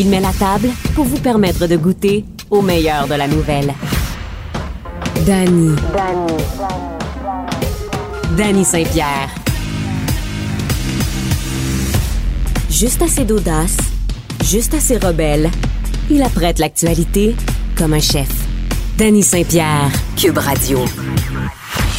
Il met la table pour vous permettre de goûter au meilleur de la nouvelle. Danny. Danny Saint-Pierre. Juste assez d'audace, juste assez rebelle. Il apprête l'actualité comme un chef. Danny Saint-Pierre, Cube Radio.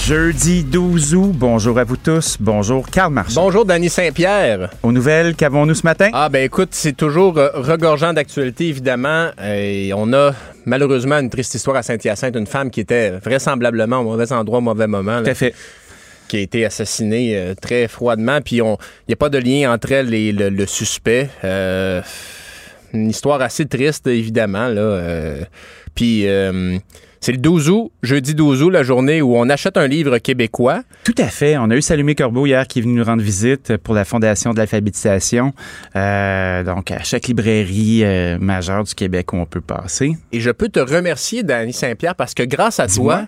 Jeudi 12 août, bonjour à vous tous. Bonjour Karl Marchand. Bonjour Danny Saint-Pierre. Aux nouvelles, qu'avons-nous ce matin? Ah ben écoute, c'est toujours euh, regorgeant d'actualité évidemment. Et on a malheureusement une triste histoire à Saint-Hyacinthe, une femme qui était vraisemblablement au mauvais endroit, au mauvais moment. Tout à fait. Qui a été assassinée euh, très froidement. Puis il n'y a pas de lien entre elle et le, le suspect. Euh, une histoire assez triste, évidemment. Là. Euh, puis c'est le 12 août, jeudi 12 août, la journée où on achète un livre québécois. Tout à fait. On a eu Salomé Corbeau hier qui est venu nous rendre visite pour la Fondation de l'alphabétisation. Euh, donc, à chaque librairie euh, majeure du Québec où on peut passer. Et je peux te remercier, Danny Saint-Pierre, parce que grâce à toi,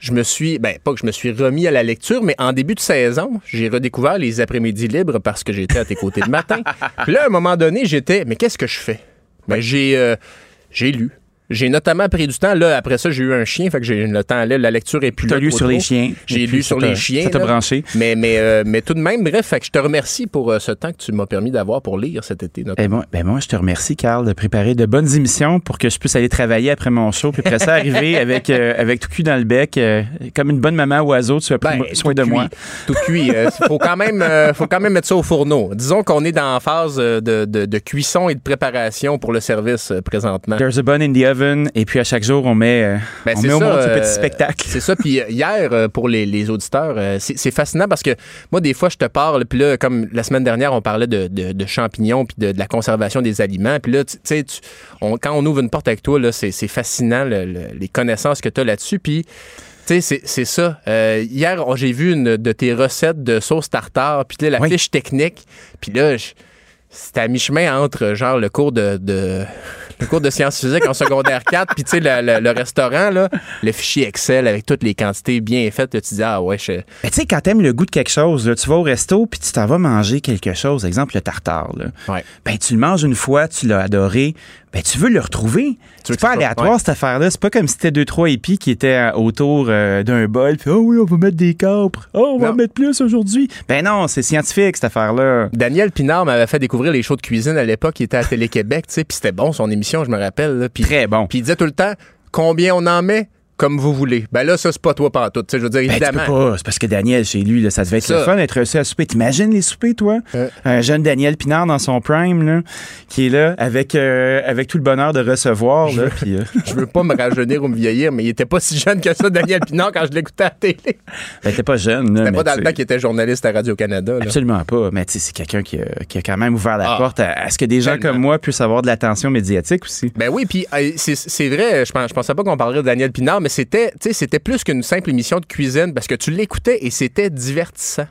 je me suis, ben pas que je me suis remis à la lecture, mais en début de saison, j'ai redécouvert les après-midi libres parce que j'étais à tes côtés le matin. Puis là, à un moment donné, j'étais, mais qu'est-ce que je fais? Ben, j'ai, euh, j'ai lu. J'ai notamment pris du temps. Là, après ça, j'ai eu un chien, fait que j'ai le temps là, la lecture est plus T'as lu sur les chiens. J'ai lu sur les chiens. Ça t'a branché. Mais, mais, euh, mais tout de même, bref, fait que je te remercie pour euh, ce temps que tu m'as permis d'avoir pour lire cet été. Eh moi, ben moi, je te remercie, Carl, de préparer de bonnes émissions pour que je puisse aller travailler après mon show, puis après ça, arriver avec, euh, avec tout cul dans le bec, comme une bonne maman oiseau, tu as pris Ben, soin de moi. Tout cuit. Il faut, quand même, faut quand même mettre ça au fourneau. Disons qu'on est dans la phase de, de- de cuisson et de préparation pour le service présentement. There's a bun in the oven, et puis à chaque jour, on met, euh, Ben, on au ce euh, petit spectacle. C'est ça. Puis euh, hier, pour les, les auditeurs, c'est fascinant parce que moi, des fois, je te parle, puis là, comme la semaine dernière, on parlait de, de- de champignons puis de, de la conservation des aliments. Puis là, tu sais, quand on ouvre une porte avec toi, là, c'est c'est fascinant le- le- les connaissances que tu as là-dessus. Puis. Tu sais, c'est- c'est ça. Euh, hier, j'ai vu une de tes recettes de sauce tartare, puis là, la Oui. fiche technique. Puis là, c'était à mi-chemin entre, genre, le cours de, de- le cours de sciences physiques en secondaire 4, puis tu sais, le, le- le restaurant, là, le fichier Excel avec toutes les quantités bien faites, là, tu dis, ah ouais, je... Mais tu sais, quand t'aimes le goût de quelque chose, là, tu vas au resto puis tu t'en vas manger quelque chose, exemple le tartare. Là. Ouais. Ben, tu le manges une fois, tu l'as adoré, ben, tu veux le retrouver. Tu veux C'est pas aléatoire, ouais. cette affaire-là. C'est pas comme si c'était deux, trois épis qui étaient euh, autour euh, d'un bol. Puis, oh oui, on va mettre des capres. Oh, on va Non. en mettre plus aujourd'hui. Ben non, c'est scientifique, cette affaire-là. Daniel Pinard m'avait fait découvrir les shows de cuisine à l'époque, il était à Télé-Québec, tu sais, puis c'était bon, son émission, je me rappelle, là. Très bon. Puis il disait tout le temps, combien on en met? Comme vous voulez. Ben là, ça, c'est pas toi sais, je veux dire, Ben, tu évidemment. peux pas. C'est parce que Daniel, chez lui, là, ça devait être Ça. le fun d'être reçu à souper. T'imagines les soupers, toi? Euh. Un jeune Daniel Pinard dans son prime, là, qui est là avec, euh, avec tout le bonheur de recevoir. Là, euh, Je veux pas me rajeunir ou me vieillir, mais il était pas si jeune que ça, Daniel Pinard, quand je l'écoutais à la télé. ben, t'es pas jeune. C'était pas dans le temps qu'il était journaliste à Radio-Canada. Absolument pas. Mais tu sais, c'est quelqu'un qui, a- qui a quand même ouvert la Ah. porte à, à ce que des gens Tellement. comme moi puissent avoir de l'attention médiatique aussi. Ben oui, puis c'est vrai, je, je pensais pas qu'on parlerait de Daniel Pinard, mais c'était tu sais, c'était plus qu'une simple émission de cuisine parce que tu l'écoutais et c'était divertissant.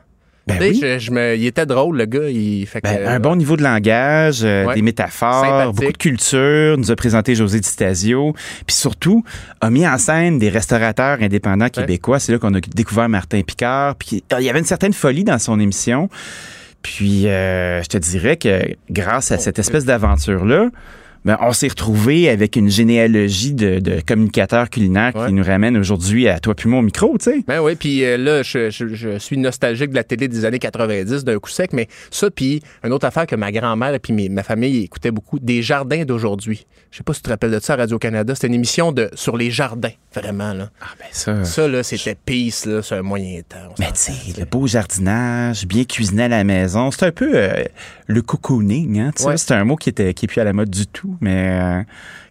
Ben oui. je, je me, il était drôle, le gars. Il, fait que, Ben, euh, un bon niveau de langage, euh, Ouais. des métaphores, beaucoup de culture, nous a présenté José Di Stasio, puis surtout a mis en scène des restaurateurs indépendants québécois. C'est là qu'on a découvert Martin Picard, puis il y avait une certaine folie dans son émission. Puis euh, je te dirais que grâce à Oh, cette espèce d'aventure-là, ben, on s'est retrouvé avec une généalogie de, de communicateurs culinaires Ouais. qui nous ramène aujourd'hui à toi puis moi au micro, tu sais. Ben oui, puis euh, là, je, je- je suis nostalgique de la télé des années 90 d'un coup sec, mais ça, puis une autre affaire que ma grand-mère et puis ma famille écoutaient beaucoup, des jardins d'aujourd'hui. Je sais pas si tu te rappelles de ça à Radio-Canada. C'était une émission de sur les jardins, vraiment. Là. Ah ben ça. Ça, là, c'était peace, là, sur un moyen temps. Mais tu sais, le beau jardinage, bien cuisiné à la maison, c'est un peu euh, le cocooning, hein, tu sais, Ouais. c'est un mot qui était qui est plus à la mode du tout, mais euh,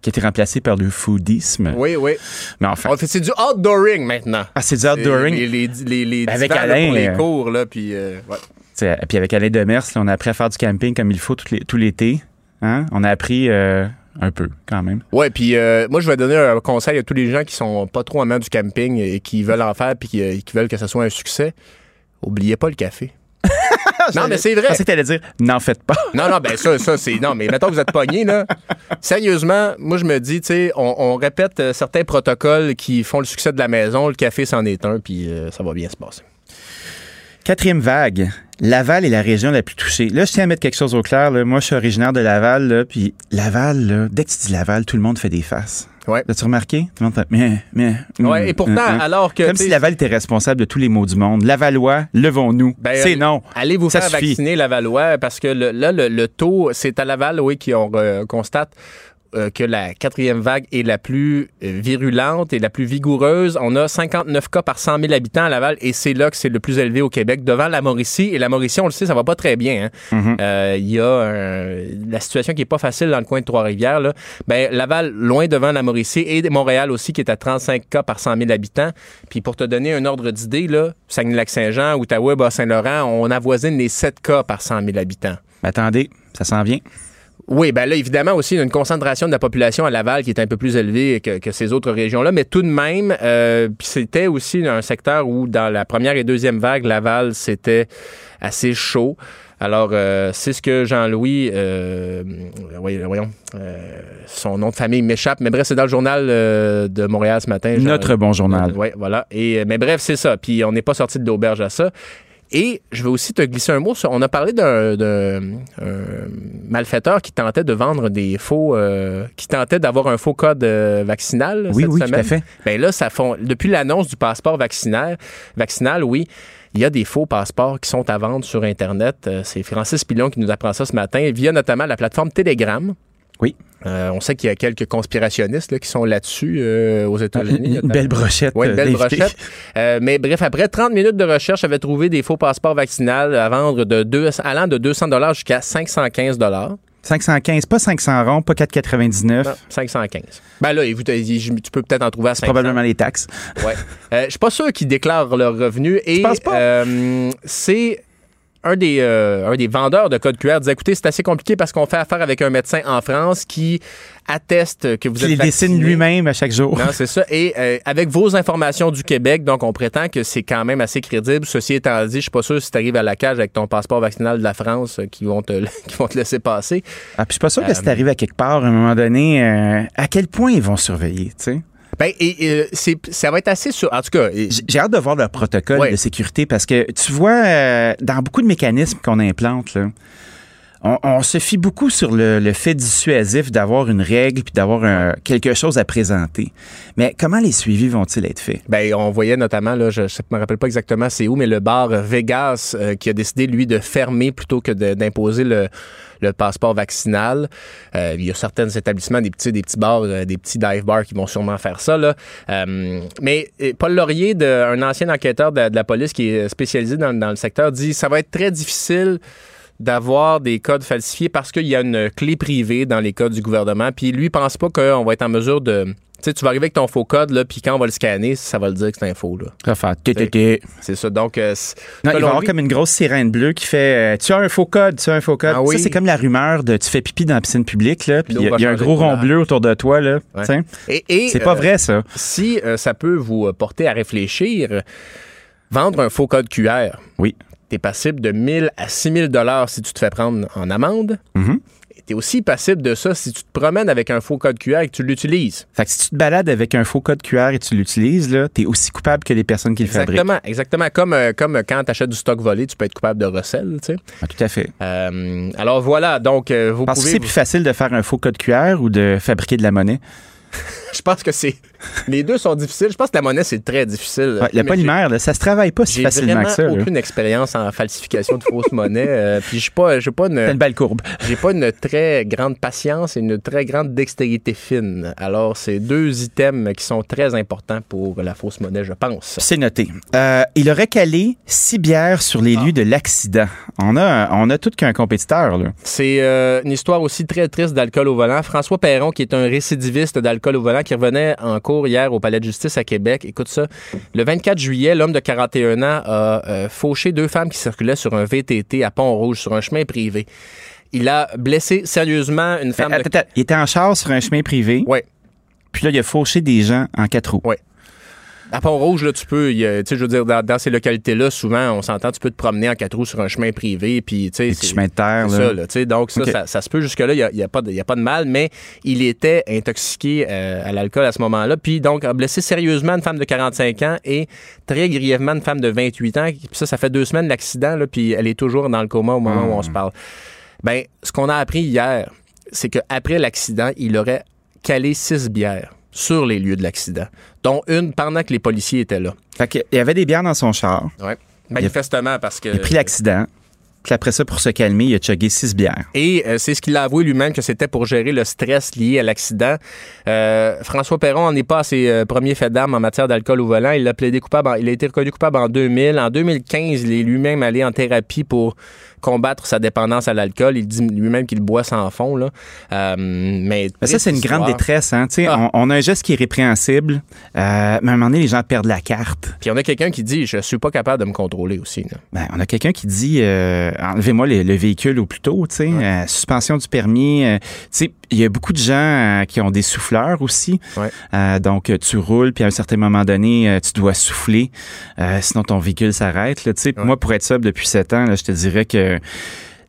qui a été remplacé par le foodisme. Oui, oui. Mais enfin, fait- C'est du outdooring maintenant. ah, c'est du outdooring? Les, les, les, les avec Alain, pour les euh, cours, là, puis... euh, ouais. Puis avec Alain Demers, là, on a appris à faire du camping comme il faut tout l'é- tout l'été. Hein? On a appris euh, un peu quand même. Ouais, puis euh, moi, je vais donner un conseil à tous les gens qui sont pas trop amants du camping et qui veulent en faire puis qui, qui veulent que ce soit un succès. Oubliez pas le café. Non, mais c'est Je vrai. pensais que t'allais dire n'en faites pas. Non, non, ben ça, ça c'est. Non, mais mettons que vous êtes pogné, là. Sérieusement, moi, je me dis, tu sais, on, on répète euh, certains protocoles qui font le succès de la maison. Le café, c'en est un, puis euh, ça va bien se passer. Quatrième vague. Laval est la région la plus touchée. Là, je tiens à mettre quelque chose au clair. Là. Moi, je suis originaire de Laval. Là, puis Laval, là, dès que tu dis Laval, tout le monde fait des faces. Ouais. As-tu remarqué? Tout le monde fait, mais, mais, Ouais, hum, et pourtant, hum, hum. alors que. Comme si Laval était responsable de tous les maux du monde. Lavallois, levons-nous. Ben, c'est non. Allez vous Ça faire suffit. vacciner Lavallois parce que le- là, le, le taux, c'est à Laval, oui, qu'on euh, constate euh, que la quatrième vague est la plus euh, virulente et la plus vigoureuse. On a 59 cas par 100 000 habitants à Laval et c'est là que c'est le plus élevé au Québec, devant la Mauricie. Et la Mauricie, on le sait, ça va pas très bien. hein. Mhm. Euh, Il y a un- la situation qui est pas facile dans le coin de Trois-Rivières. là. Ben, Laval, loin devant la Mauricie et Montréal aussi, qui est à 35 cas par 100 000 habitants. Puis pour te donner un ordre d'idée, là, Saguenay-Lac-Saint-Jean, Outaouais, Bas-Saint-Laurent, on avoisine les 7 cas par 100 000 habitants. Attendez, ça s'en vient. Oui, ben là, évidemment, aussi, il y a une concentration de la population à Laval qui est un peu plus élevée que, que ces autres régions-là, mais tout de même, euh, c'était aussi un secteur où, dans la première et deuxième vague, Laval, c'était assez chaud. Alors, euh, c'est ce que Jean-Louis, euh, voyons, euh, son nom de famille m'échappe, mais bref, c'est dans le journal de Montréal ce matin. Jean- Notre bon journal. oui, voilà. Et, mais bref, c'est ça. Puis on n'est pas sorti de l'auberge à ça. Et je vais aussi te glisser un mot sur. On a parlé d'un un malfaiteur qui tentait de vendre des faux. euh, qui tentait d'avoir un faux code euh, vaccinal. Oui, cette oui, tout à fait. Ben là, ça font. Depuis l'annonce du passeport vaccinal, vaccinal, oui. Il y a des faux passeports qui sont à vendre sur Internet. Euh, C'est Francis Pilon qui nous apprend ça ce matin, via notamment la plateforme Telegram. Oui. Euh, on sait qu'il y a quelques conspirationnistes là, qui sont là-dessus euh, aux États-Unis. Une notamment. belle brochette. Oui, une euh, belle brochette. Euh, mais bref, après 30 minutes de recherche, j'avais trouvé des faux passeports vaccinaux à vendre de deux, allant de 200 jusqu'à 515 515, pas 500 ronds, pas 4,99. Non, 515. Ben là, tu peux peut-être en trouver à 500. Probablement les taxes. Ouais. Euh, je suis pas sûr qu'ils déclarent leurs revenus. Et penses pas? euh, c'est un des, euh, un des vendeurs de code QR disait écoutez, c'est assez compliqué parce qu'on fait affaire avec un médecin en France qui atteste que vous Qui êtes les dessine lui-même à chaque jour. Non, c'est ça. Et euh, avec vos informations du Québec, donc on prétend que c'est quand même assez crédible. Ceci étant dit, je suis pas sûr si tu arrives à la cage avec ton passeport vaccinal de la France euh, qui vont te, qui vont te laisser passer. Ah, puis je suis pas sûr que Euh, si t'arrives à quelque part, à un moment donné, à quel point ils vont surveiller, tu sais? Ben, et, c'est, ça va être assez sûr. En tout cas, et- J'ai hâte de voir leur protocole Ouais. de sécurité parce que tu vois, euh, dans beaucoup de mécanismes qu'on implante, là, on, se fie beaucoup sur le, fait dissuasif d'avoir une règle puis d'avoir quelque chose à présenter. Mais comment les suivis vont-ils être faits? Ben, on voyait notamment, là, je ne me rappelle pas exactement c'est où, mais le bar Vegas euh, qui a décidé, lui, de fermer plutôt que d'imposer le, passeport vaccinal. Euh, il y a certains établissements, des petits, des petits bars, euh, des petits dive bars qui vont sûrement faire ça. Là. Mais Paul Laurier, un ancien enquêteur de, de la police qui est spécialisé dans, dans le secteur, dit ça va être très difficile d'avoir des codes falsifiés parce qu'il y a une clé privée dans les codes du gouvernement. Puis lui, pense pas qu'on va être en mesure de... Tu sais, tu vas arriver avec ton faux code, là, puis quand on va le scanner, ça va le dire que c'est un faux. Là. Ça. C'est ça. Donc, euh, Non, il va y avoir comme une grosse sirène bleue qui fait euh, Tu as un faux code, tu as un faux code. Ah oui. Ça, c'est comme la rumeur de tu fais pipi dans la piscine publique, là, puis il y a, y un gros rond bleu autour de toi, là. Ouais. Et, et, C'est pas euh, vrai, ça. Si ça peut vous porter à réfléchir, vendre un faux code QR, Oui. Tu es passible de 1000 à 6000 dollars si tu te fais prendre en amende. Mhm. Tu es aussi passible de ça si tu te promènes avec un faux code QR et que tu l'utilises. Fait que si tu te balades avec un faux code QR et tu l'utilises, là, t'es aussi coupable que les personnes qui le fabriquent. Exactement, exactement. Comme, euh, comme quand tu achètes du stock volé, tu peux être coupable de recel. tu sais. Ah, tout à fait. Euh, alors voilà, donc euh, vous Parce que pouvez. c'est plus facile de faire un faux code QR ou de fabriquer de la monnaie? Je pense que c'est. Les deux sont difficiles. Je pense que la monnaie, c'est très difficile. Ouais, Mais polymère, là, ça se travaille pas si J'ai facilement que ça. là. aucune expérience en falsification de fausses monnaies. euh, puis j'ai pas, j'ai pas une, une belle courbe. j'ai pas une très grande patience et une très grande dextérité fine. Alors c'est deux items qui sont très importants pour la fausse monnaie, je pense. C'est noté. Euh, il aurait calé six bières sur les lieux de l'accident. On a, on a tout qu'un compétiteur, là. C'est euh, une histoire aussi très triste d'alcool au volant. François Perron, qui est un récidiviste d'alcool au volant, qui revenait en cours hier au Palais de justice à Québec. Écoute ça. Le 24 juillet, l'homme de 41 ans a euh, fauché deux femmes qui circulaient sur un VTT à Pont-Rouge, sur un chemin privé. Il a blessé sérieusement une femme Attends, de... attends, il était en char sur un chemin privé. Ouais. Puis là, il a fauché des gens en quatre roues. Ouais. À Pont-Rouge, là, tu peux, tu sais, je veux dire, dans, ces localités-là, souvent, on s'entend, tu peux te promener en quatre roues sur un chemin privé, puis, tu sais. c'est chemin de terre, là. Ça, là, tu sais, donc, ça, ça, se peut jusque-là, il n'y a, a, pas de, a pas de mal, mais il était intoxiqué euh, à l'alcool à ce moment-là, puis donc, a blessé sérieusement une femme de 45 ans et très grièvement une femme de 28 ans. Puis ça, ça fait deux semaines l'accident, là, puis elle est toujours dans le coma au moment où on se parle. Ben, ce qu'on a appris hier, c'est qu'après l'accident, il aurait calé six bières sur les lieux de l'accident, dont une pendant que les policiers étaient là. Fait il y avait des bières dans son char. Oui. Manifestement, parce que. Il a pris l'accident. Après ça, pour se calmer, il a chugué six bières. Et euh, c'est ce qu'il a avoué lui-même que c'était pour gérer le stress lié à l'accident. Euh, François Perron en est pas à ses euh, premiers faits d'armes en matière d'alcool au volant. Il a plaidé coupable. il a été reconnu coupable en 2000. En 2015, il est lui-même allé en thérapie pour combattre sa dépendance à l'alcool. Il dit lui-même qu'il boit sans fond. Là. Mais, ça, c'est une grande détresse. Hein? Ah. On, on, a un geste qui est répréhensible, mais à un moment donné, les gens perdent la carte. Puis on a quelqu'un qui dit Je suis pas capable de me contrôler aussi. Ben, on a quelqu'un qui dit Enlevez-moi le, véhicule au plus tôt. Euh, suspension du permis. Euh, il y a beaucoup de gens qui ont des souffleurs aussi. donc, tu roules, puis à un certain moment donné, tu dois souffler, sinon ton véhicule s'arrête. Moi, pour être sobre depuis sept ans, là, je te dirais que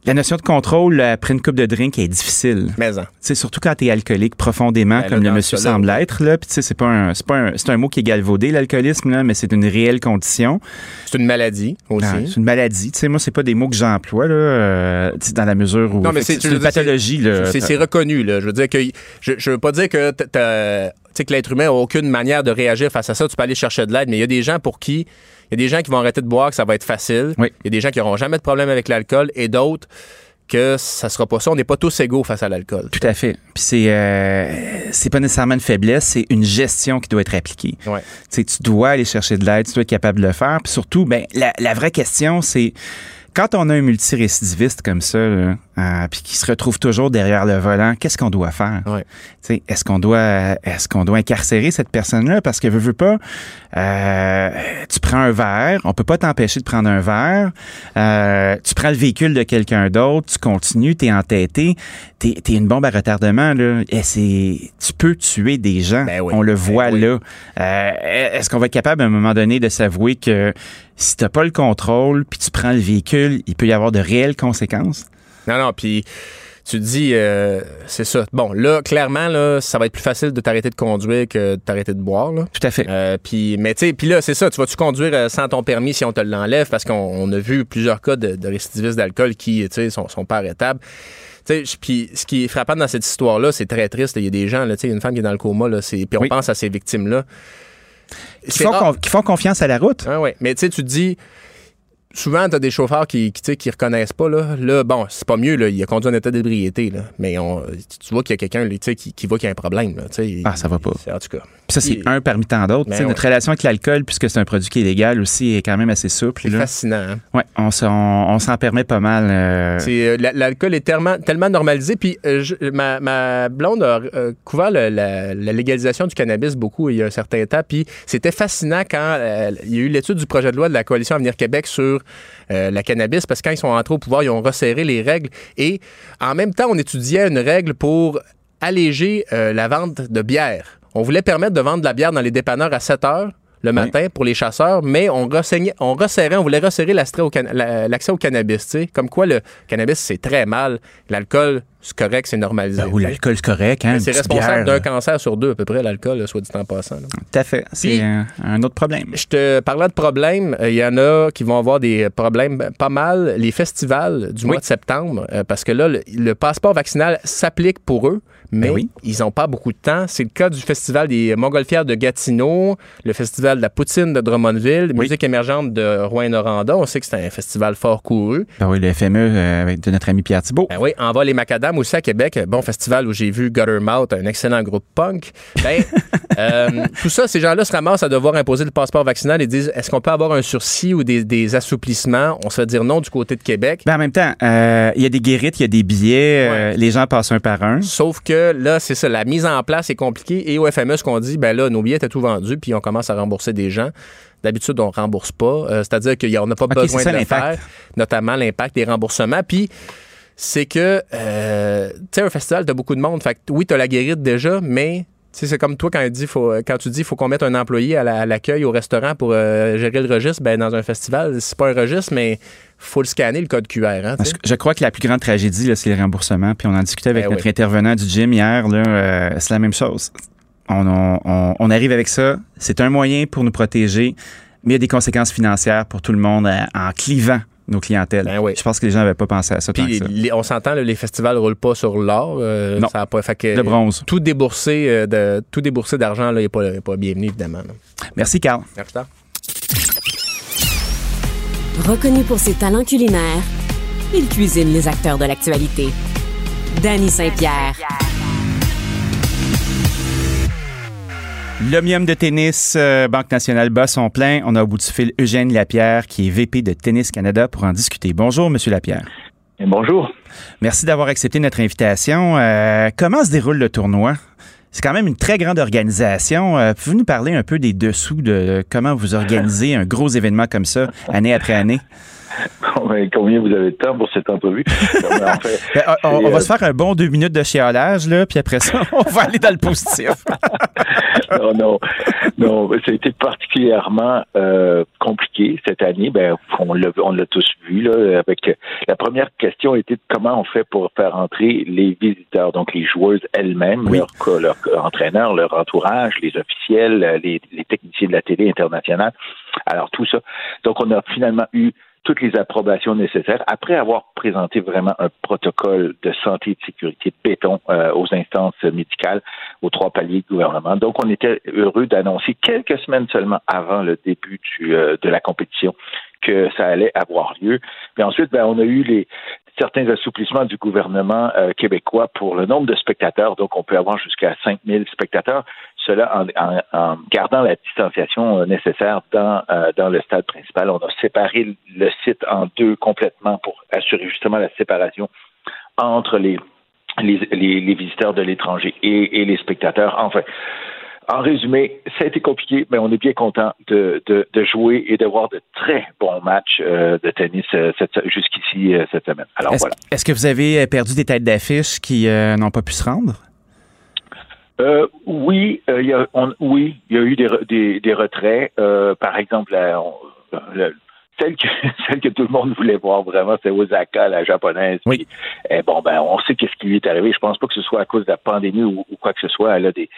la notion de contrôle après une coupe de drink est difficile. Mais C'est surtout quand tu es alcoolique profondément, ben comme le monsieur semble être. Là. Puis c'est pas un, c'est pas un, c'est un mot qui est galvaudé l'alcoolisme là, mais c'est une réelle condition. C'est une maladie aussi. c'est une maladie. Tu sais, moi c'est pas des mots que j'emploie là, euh, dans la mesure où. Non mais c'est, une pathologie là. C'est, reconnu là. Je veux dire que je, je veux pas dire que t'as, que l'être humain n'a aucune manière de réagir face à ça. Tu peux aller chercher de l'aide, mais il y a des gens pour qui il y a des gens qui vont arrêter de boire, que ça va être facile. Il y a des gens qui n'auront jamais de problème avec l'alcool et d'autres que ça sera pas ça. On n'est pas tous égaux face à l'alcool. Tout à fait. Puis c'est euh, c'est pas nécessairement une faiblesse, c'est une gestion qui doit être appliquée. Ouais. Tu dois aller chercher de l'aide, tu dois être capable de le faire. Puis surtout, ben la, la vraie question, c'est quand on a un multirécidiviste comme ça, là, euh, puis qui se retrouve toujours derrière le volant, qu'est-ce qu'on doit faire? Ouais. Est-ce qu'on doit, est-ce qu'on doit incarcérer cette personne-là? Parce que veut, veut pas, euh, tu prends un verre, on peut pas t'empêcher de prendre un verre, euh, tu prends le véhicule de quelqu'un d'autre, tu continues, t'es entêté, t'es es une bombe à retardement là, et c'est, tu peux tuer des gens, ben on le ben voit là. Euh, est-ce qu'on va être capable à un moment donné de s'avouer que si t'as pas le contrôle, puis tu prends le véhicule, il peut y avoir de réelles conséquences? Non, non, puis tu dis, euh, c'est ça. Bon, là, clairement, là, ça va être plus facile de t'arrêter de conduire que de t'arrêter de boire. Là. Tout à fait. Euh, puis, mais tu sais, puis là, c'est ça. Tu vas-tu conduire euh, sans ton permis si on te l'enlève? Parce qu'on a vu plusieurs cas de, récidivistes d'alcool qui, tu sais, sont, sont pas arrêtables. Puis ce qui est frappant dans cette histoire-là, c'est très triste. Il y a des gens, là, il y a une femme qui est dans le coma, là, puis on pense à ces victimes-là. Qui font, qui font, confiance à la route. Ah, oui, mais tu sais, tu te dis, souvent, tu as des chauffeurs qui, qui, qui reconnaissent pas. Là, là bon, c'est pas mieux, là, il a conduit en état d'ébriété, mais on, tu vois qu'il y a quelqu'un qui, qui voit qu'il y a un problème. Là, ah, ça va pas. En tout cas. Puis ça, c'est un parmi tant d'autres. Ben notre relation avec l'alcool, puisque c'est un produit qui est légal aussi, est quand même assez souple. C'est fascinant. Hein? Oui, on, s'en permet pas mal. Euh... euh l'alcool est tellement, tellement normalisé. Puis euh, ma, ma, blonde a euh, couvert la, la, légalisation du cannabis beaucoup il y a un certain temps. Puis c'était fascinant quand il y a eu l'étude du projet de loi de la Coalition Avenir Québec sur la cannabis, parce que quand ils sont entrés au pouvoir, ils ont resserré les règles. Et en même temps, on étudiait une règle pour alléger la vente de bière. On voulait permettre de vendre de la bière dans les dépanneurs à 7 heures le matin pour les chasseurs, mais on, on resserrait, on voulait resserrer l'accès au, cannabis. Comme quoi, le cannabis, c'est très mal. L'alcool, c'est correct, c'est normalisé. Ben, ou l'alcool, c'est correct. Hein, c'est responsable d'un cancer sur deux, à peu près, l'alcool, soit dit en passant. Tout à fait. C'est un, autre problème. Je te parlais de problèmes. Il y en a qui vont avoir des problèmes pas mal. Les festivals du mois de septembre, euh, parce que là, le, passeport vaccinal s'applique pour eux, mais ben ils n'ont pas beaucoup de temps. C'est le cas du festival des Montgolfières de Gatineau, le festival de la Poutine de Drummondville, musique émergente de Rouen-Noranda. On sait que c'est un festival fort couru. Ben oui, le FME euh, de notre ami Pierre Thibault. Ben oui, Envol les Macadam aussi à Québec, bon festival où j'ai vu Guttermouth, un excellent groupe punk. Ben, euh, tout ça, ces gens-là se ramassent à devoir imposer le passeport vaccinal et disent est-ce qu'on peut avoir un sursis ou des, assouplissements? On se fait dire non du côté de Québec. Ben, en même temps, euh, il y a des guérites, il y a des billets, les gens passent un par un. Sauf que là, c'est ça, la mise en place est compliquée et au FME, ce qu'on dit, ben là, nos billets étaient tout vendus puis on commence à rembourser des gens. D'habitude, on rembourse pas. C'est-à-dire qu'on n'a pas besoin de le faire, notamment l'impact des remboursements. Puis c'est que, euh, tu sais, un festival, t'as beaucoup de monde. Fait que oui, t'as la guérite déjà, mais c'est comme toi quand, dit, faut, quand tu dis qu'il faut qu'on mette un employé à l'accueil au restaurant pour euh, gérer le registre, ben, dans un festival, c'est pas un registre, mais faut le scanner, le code QR. Hein, je crois que la plus grande tragédie, c'est le remboursement. Puis on en discutait avec ben notre intervenant du gym hier. Euh, c'est la même chose. On, arrive avec ça. C'est un moyen pour nous protéger, mais il y a des conséquences financières pour tout le monde euh, en clivant nos clientèles. Ben je pense que les gens n'avaient pas pensé à ça. Puis on s'entend, les festivals ne roulent pas sur l'or. Euh, non. Ça pas, fait que, bronze. Tout déboursé, de, tout déboursé d'argent n'est pas, pas bienvenu, évidemment. Merci, Carl. Merci, Reconnu pour ses talents culinaires, il cuisine les acteurs de l'actualité. Danny Saint-Pierre. L'Omium de tennis, euh, Banque nationale bat son plein. On a au bout du fil Eugène Lapierre, qui est VP de Tennis Canada, pour en discuter. Bonjour, Monsieur Lapierre. bonjour. Merci d'avoir accepté notre invitation. Euh, comment se déroule le tournoi? C'est quand même une très grande organisation. Euh, pouvez-vous nous parler un peu des dessous de comment vous organisez un gros événement comme ça, année après année? Combien vous avez de temps pour cette entrevue? Ben, on, va se faire un bon deux minutes de chialage, là, puis après ça, on va aller dans le positif. non, non, non, ça a été particulièrement euh, compliqué cette année. Ben, on l'a, on l'a tous vu là. Avec la première question était comment on fait pour faire entrer les visiteurs, donc les joueuses elles-mêmes, leur, leur, entraîneur, leur entourage, les officiels, les, les techniciens de la télé internationale. Alors tout ça. Donc on a finalement eu toutes les approbations nécessaires après avoir présenté vraiment un protocole de santé et de sécurité béton euh, aux instances médicales, aux trois paliers de gouvernement. Donc, on était heureux d'annoncer quelques semaines seulement avant le début du, euh, de la compétition que ça allait avoir lieu. Puis ensuite, ben, on a eu les certains assouplissements du gouvernement euh, québécois pour le nombre de spectateurs. Donc, on peut avoir jusqu'à 5000 spectateurs cela en, gardant la distanciation euh, nécessaire dans, euh, dans le stade principal. On a séparé le site en deux complètement pour assurer justement la séparation entre les, les, visiteurs de l'étranger et, les spectateurs. Enfin, en résumé, ça a été compliqué, mais on est bien content de, jouer et de voir de très bons matchs euh, de tennis jusqu'ici cette semaine. Alors est-ce, voilà. Est-ce que vous avez perdu des têtes d'affiche qui n'ont pas pu se rendre? Euh, oui, euh, y a, oui, il y a eu des, des, des retraits. Euh, par exemple, la, celle que, celle que tout le monde voulait voir vraiment, c'est Osaka, la japonaise. Oui. et bon, ben, on sait qu'est-ce qui lui est arrivé. Je pense pas que ce soit à cause de la pandémie ou, quoi que ce soit. Elle a des,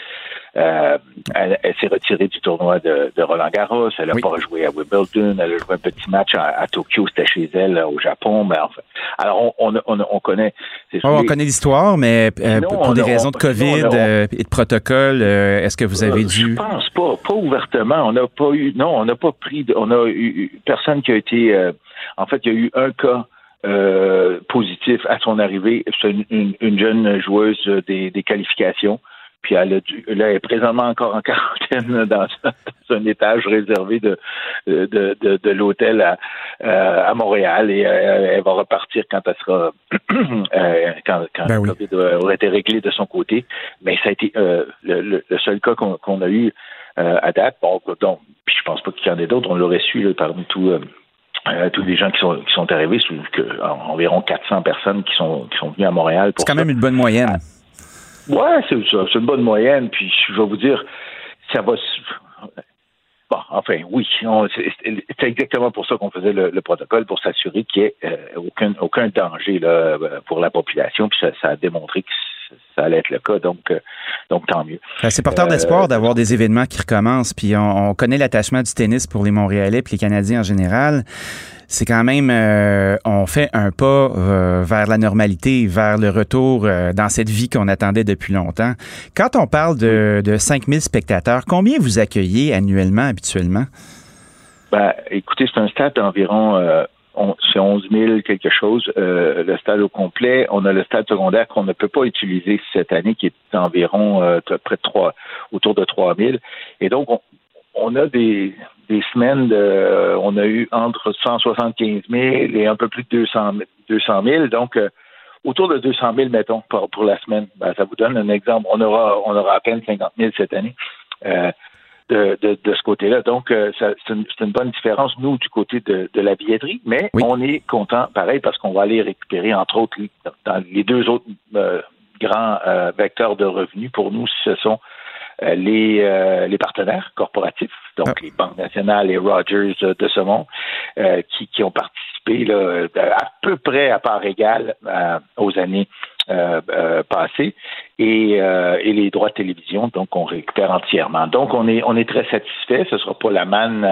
euh, elle, s'est retirée du tournoi de, de Roland Garros. Elle n'a pas joué à Wimbledon. Elle a joué un petit match à, Tokyo. C'était chez elle, au Japon. Mais enfin, alors on, on, on, connaît. Oh, on connaît l'histoire, mais euh, pour des raisons de COVID euh, et de protocole, est-ce que vous avez dû Je pense pas, pas ouvertement. On n'a pas eu, non, on n'a pas pris, on a eu personne qui a été, en fait, il y a eu un cas. positif à son arrivée. C'est une, jeune joueuse des, des qualifications. Puis elle, elle est présentement encore en quarantaine dans, un étage réservé de, de, de, de l'hôtel à, euh, à Montréal et euh, elle va repartir quand elle sera euh, quand, quand ben COVID aura été réglé de son côté. Mais ça a été le, le, seul cas qu'on a eu à date. Bon, donc, puis je pense pas qu'il y en ait d'autres. On l'aurait su là, parmi tous tous les gens qui sont qui sont arrivés, que, environ 400 personnes qui sont qui sont venues à Montréal. C'est quand même une bonne moyenne. Ouais, c'est C'est une bonne moyenne. Puis je vais vous dire, ça va. Bon, enfin, oui, c'est exactement pour ça qu'on faisait le, protocole, pour s'assurer qu'il n'y ait euh, aucun, aucun danger là, pour la population. Puis ça, a démontré que ça allait être le cas, donc, euh, donc tant mieux. Ben, c'est porteur d'espoir euh, d'avoir des événements qui recommencent. Puis on, on connaît l'attachement du tennis pour les Montréalais et les Canadiens en général c'est quand même, euh, on fait un pas euh, vers la normalité, vers le retour euh, dans cette vie qu'on attendait depuis longtemps. Quand on parle de, de 5000 spectateurs, combien vous accueillez annuellement, habituellement? Ben, écoutez, c'est un stade d'environ c'est 11 000 quelque chose, le stade au complet. On a le stade secondaire qu'on ne peut pas utiliser cette année, qui est environ près de 3, autour de 3 000. Et donc, on, on a des, des semaines de, on a eu entre 175 000 et un peu plus de 200, 200 000. Donc, euh, autour de 200 000, mettons, pour, pour la semaine. Ben, ça vous donne un exemple. On aura, on aura à peine 50 000 cette année. Euh, de, de, de, ce côté-là. Donc, euh, c'est une, une, bonne différence, nous, du côté de, de la billetterie, mais on est content, pareil, parce qu'on va aller récupérer, entre autres, dans les deux autres grands vecteurs de revenus. Pour nous, ce sont les, les partenaires corporatifs, donc ah. les banques nationales, les Rogers de ce monde, qui, qui ont participé là, à peu près à part égale aux années euh, euh, passé et, euh, et, les droits de télévision, donc on récupère entièrement. Donc on est on est très satisfait. Ce sera pas la manne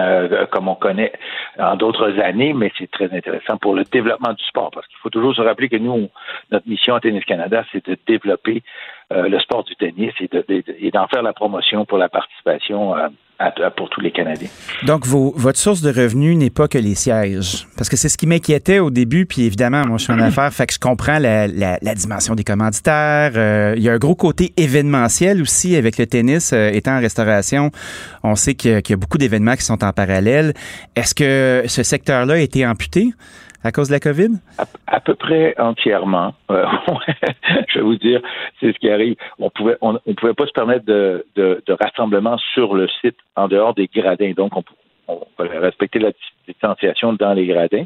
comme on connaît en d'autres années, mais c'est très intéressant pour le développement du sport parce qu'il faut toujours se rappeler que nous, notre mission à Tennis Canada, c'est de développer le sport du tennis et d'en faire la promotion pour la participation pour tous les Canadiens. Donc, votre source de revenus n'est pas que les sièges. Parce que c'est ce qui m'inquiétait au début, puis évidemment, moi, je suis en affaires, fait que je comprends la, dimension des commanditaires. Euh, il y a un gros côté événementiel aussi avec le tennis euh, étant en restauration. On sait qu'il y, a beaucoup d'événements qui sont en parallèle. Est-ce que ce secteur-là a été amputé? À cause de la COVID? À, peu près entièrement. Euh, je vais vous dire, c'est ce qui arrive. On pouvait, on, pouvait pas se permettre de, rassemblement sur le site en dehors des gradins. Donc, on, on respecter la distanciation dans les gradins,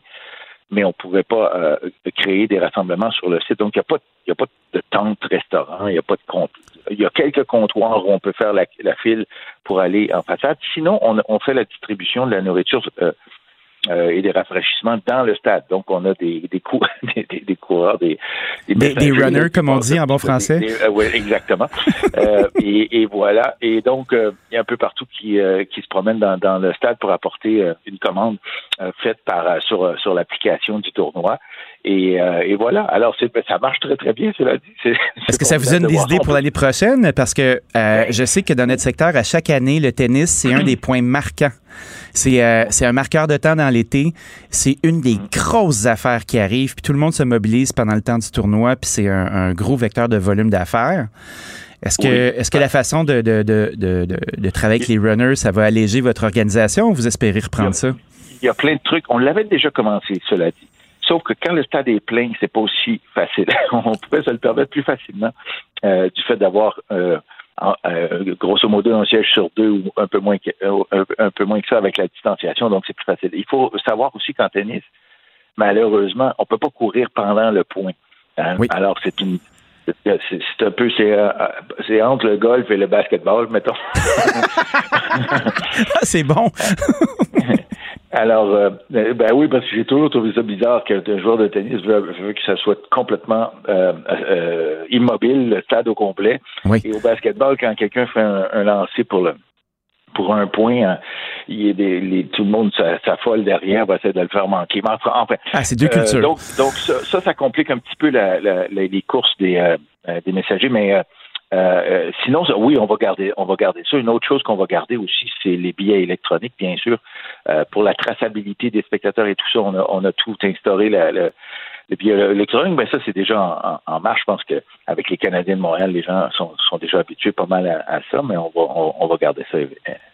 mais on pouvait pas euh, créer des rassemblements sur le site. Donc, il n'y a pas, de tente restaurant, il n'y a pas de compte. Il y a quelques comptoirs où on peut faire la, file pour aller en façade. Sinon, on, on fait la distribution de la nourriture euh, euh, et des rafraîchissements dans le stade. Donc, on a des, des, des, des, coureurs, des, des, des runners, comme on dit en bon français. Euh, oui, exactement. euh, et, et, voilà. Et donc, euh, il y a un peu partout qui, qui se promènent dans, dans, le stade pour apporter une commande faite par sur, sur l'application du tournoi. Et, et, voilà. Alors, ça marche très, très bien, cela dit. Est-ce que ça vous donne des idées pour l'année prochaine? Parce que je sais que dans notre secteur, à chaque année, le tennis, c'est un des points marquants euh, c'est un marqueur de temps dans l'été. C'est une des grosses affaires qui arrivent. Puis tout le monde se mobilise pendant le temps du tournoi. Puis c'est un, gros vecteur de volume d'affaires. Est-ce que, est-ce que la façon de, de, de, de, travailler avec les runners, ça va alléger votre organisation ou vous espérez reprendre ça? Il y a plein de trucs. On l'avait déjà commencé, cela dit. Sauf que quand le stade est plein, c'est pas aussi facile. on pouvait se le permettre plus facilement euh, du fait d'avoir euh, euh, grosso modo un siège sur deux ou un peu moins que, euh, un, peu moins que ça avec la distanciation, donc c'est plus facile. Il faut savoir aussi qu'en tennis, malheureusement, on peut pas courir pendant le point. Hein. Alors c'est une c'est un peu c'est c'est entre le golf et le basketball, mettons. c'est bon. Alors, euh, ben oui, parce que j'ai toujours trouvé ça bizarre qu'un joueur de tennis veut, que ça soit complètement euh, euh, immobile, le stade au complet. Et au basketball, quand quelqu'un fait un, lancer pour le pour un point, hein, il y a des, les, tout le monde s'affole derrière, va essayer de le faire manquer. enfin, ah, c'est deux cultures. donc, donc ça, ça, complique un petit peu la, la, les courses des, des messagers, mais euh, euh, sinon, oui, on va garder, on va garder ça. Une autre chose qu'on va garder aussi, c'est les billets électroniques, bien sûr, euh, pour la traçabilité des spectateurs et tout ça. On a, on a tout instauré. La, le, le billet électronique, ben ça, c'est déjà en, marche. Je pense qu'avec les Canadiens de Montréal, les gens sont, déjà habitués pas mal à, ça, mais on va, garder ça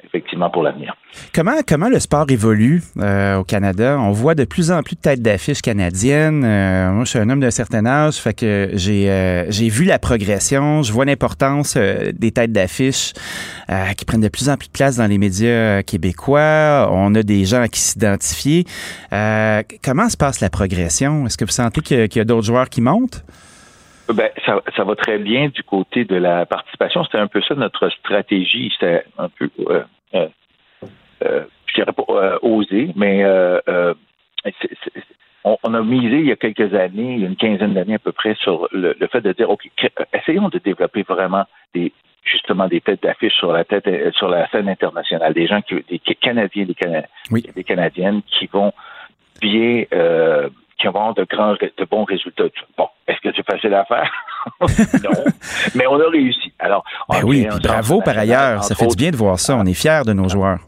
effectivement pour l'avenir. Comment, le sport évolue au Canada? On voit de plus en plus de têtes d'affiches canadiennes. moi, je suis un homme d'un certain âge, fait que j'ai j'ai vu la progression, je vois n'importe euh, des têtes d'affiche euh, qui prennent de plus en plus de place dans les médias euh, québécois. On a des gens qui s'identifier. comment se passe la progression? Est-ce que vous sentez qu'il y a, d'autres joueurs qui montent? Ben, ça, ça, va très bien du côté de la participation. C'était un peu ça notre stratégie. C'était un peu, je dirais pas osé, mais on, a misé il y a quelques années, une quinzaine d'années à peu près, sur le, fait de dire, OK, essayons de développer vraiment des justement des têtes d'affiche sur la tête euh, sur la scène internationale, des gens qui des Canadiens, des, des Canadiennes qui vont bien euh, qui vont de grands de bons résultats. Bon, est-ce que c'est facile à faire? non. Mais on a réussi. Alors, ben oui, bravo par ailleurs. Ça fait du bien de voir ça. On est fiers de nos joueurs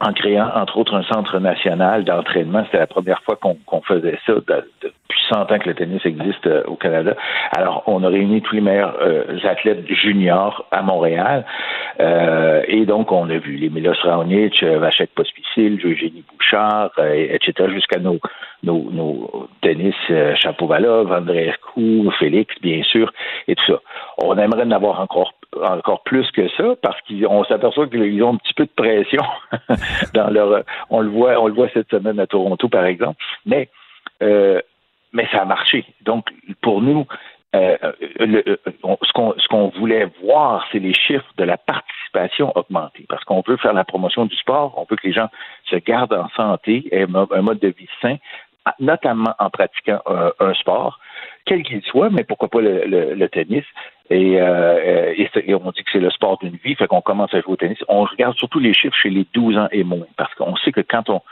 en créant, entre autres, un centre national d'entraînement. C'était la première fois qu'on faisait ça depuis 100 ans que le tennis existe euh, au Canada. Alors, on a réuni tous les meilleurs euh, athlètes juniors à Montréal. Euh, et donc, on a vu les Milos Raonic, Vachek Pospisil, Eugénie Bouchard, etc., jusqu'à nos, nos, nos tennis Chapovalov, André Hercou, Félix, bien sûr, et tout ça. On aimerait en avoir encore encore plus que ça parce qu'on s'aperçoit qu'ils ont un petit peu de pression dans leur on le voit on le voit cette semaine à Toronto par exemple. Mais euh, mais ça a marché. Donc pour nous euh, ce qu'on ce qu'on voulait voir c'est les chiffres de la participation augmenter parce qu'on veut faire la promotion du sport, on veut que les gens se gardent en santé et un mode de vie sain, notamment en pratiquant un, sport, quel qu'il soit, mais pourquoi pas le, tennis. Euh, et, on dit que c'est le sport d'une vie, fait qu'on commence à jouer au tennis. On regarde surtout les chiffres chez les 12 ans et moins, parce qu'on sait que quand on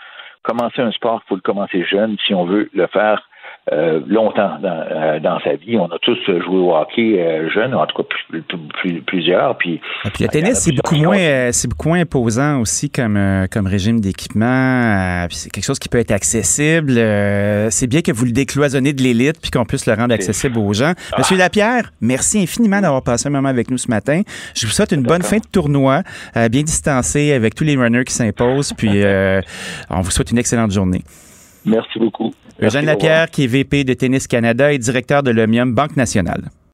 commence un sport, il faut le commencer jeune si on veut le faire euh, longtemps euh, dans, sa vie. On a tous joué au hockey euh, jeune, en tout cas plusieurs. Puis, ah, puis le tennis, c'est beaucoup moins, c'est beaucoup moins imposant aussi comme comme régime d'équipement. c'est quelque chose qui peut être accessible. c'est bien que vous le décloisonnez de l'élite puis qu'on puisse le rendre accessible aux gens. Ah. Monsieur Lapierre, merci infiniment d'avoir passé un moment avec nous ce matin. Je vous souhaite une bonne fin de tournoi, bien distancé avec tous les runners qui s'imposent. Puis on vous souhaite une excellente journée. Merci beaucoup. Eugène Lapierre, qui est VP de Tennis Canada et directeur de l'OMIUM Banque Nationale.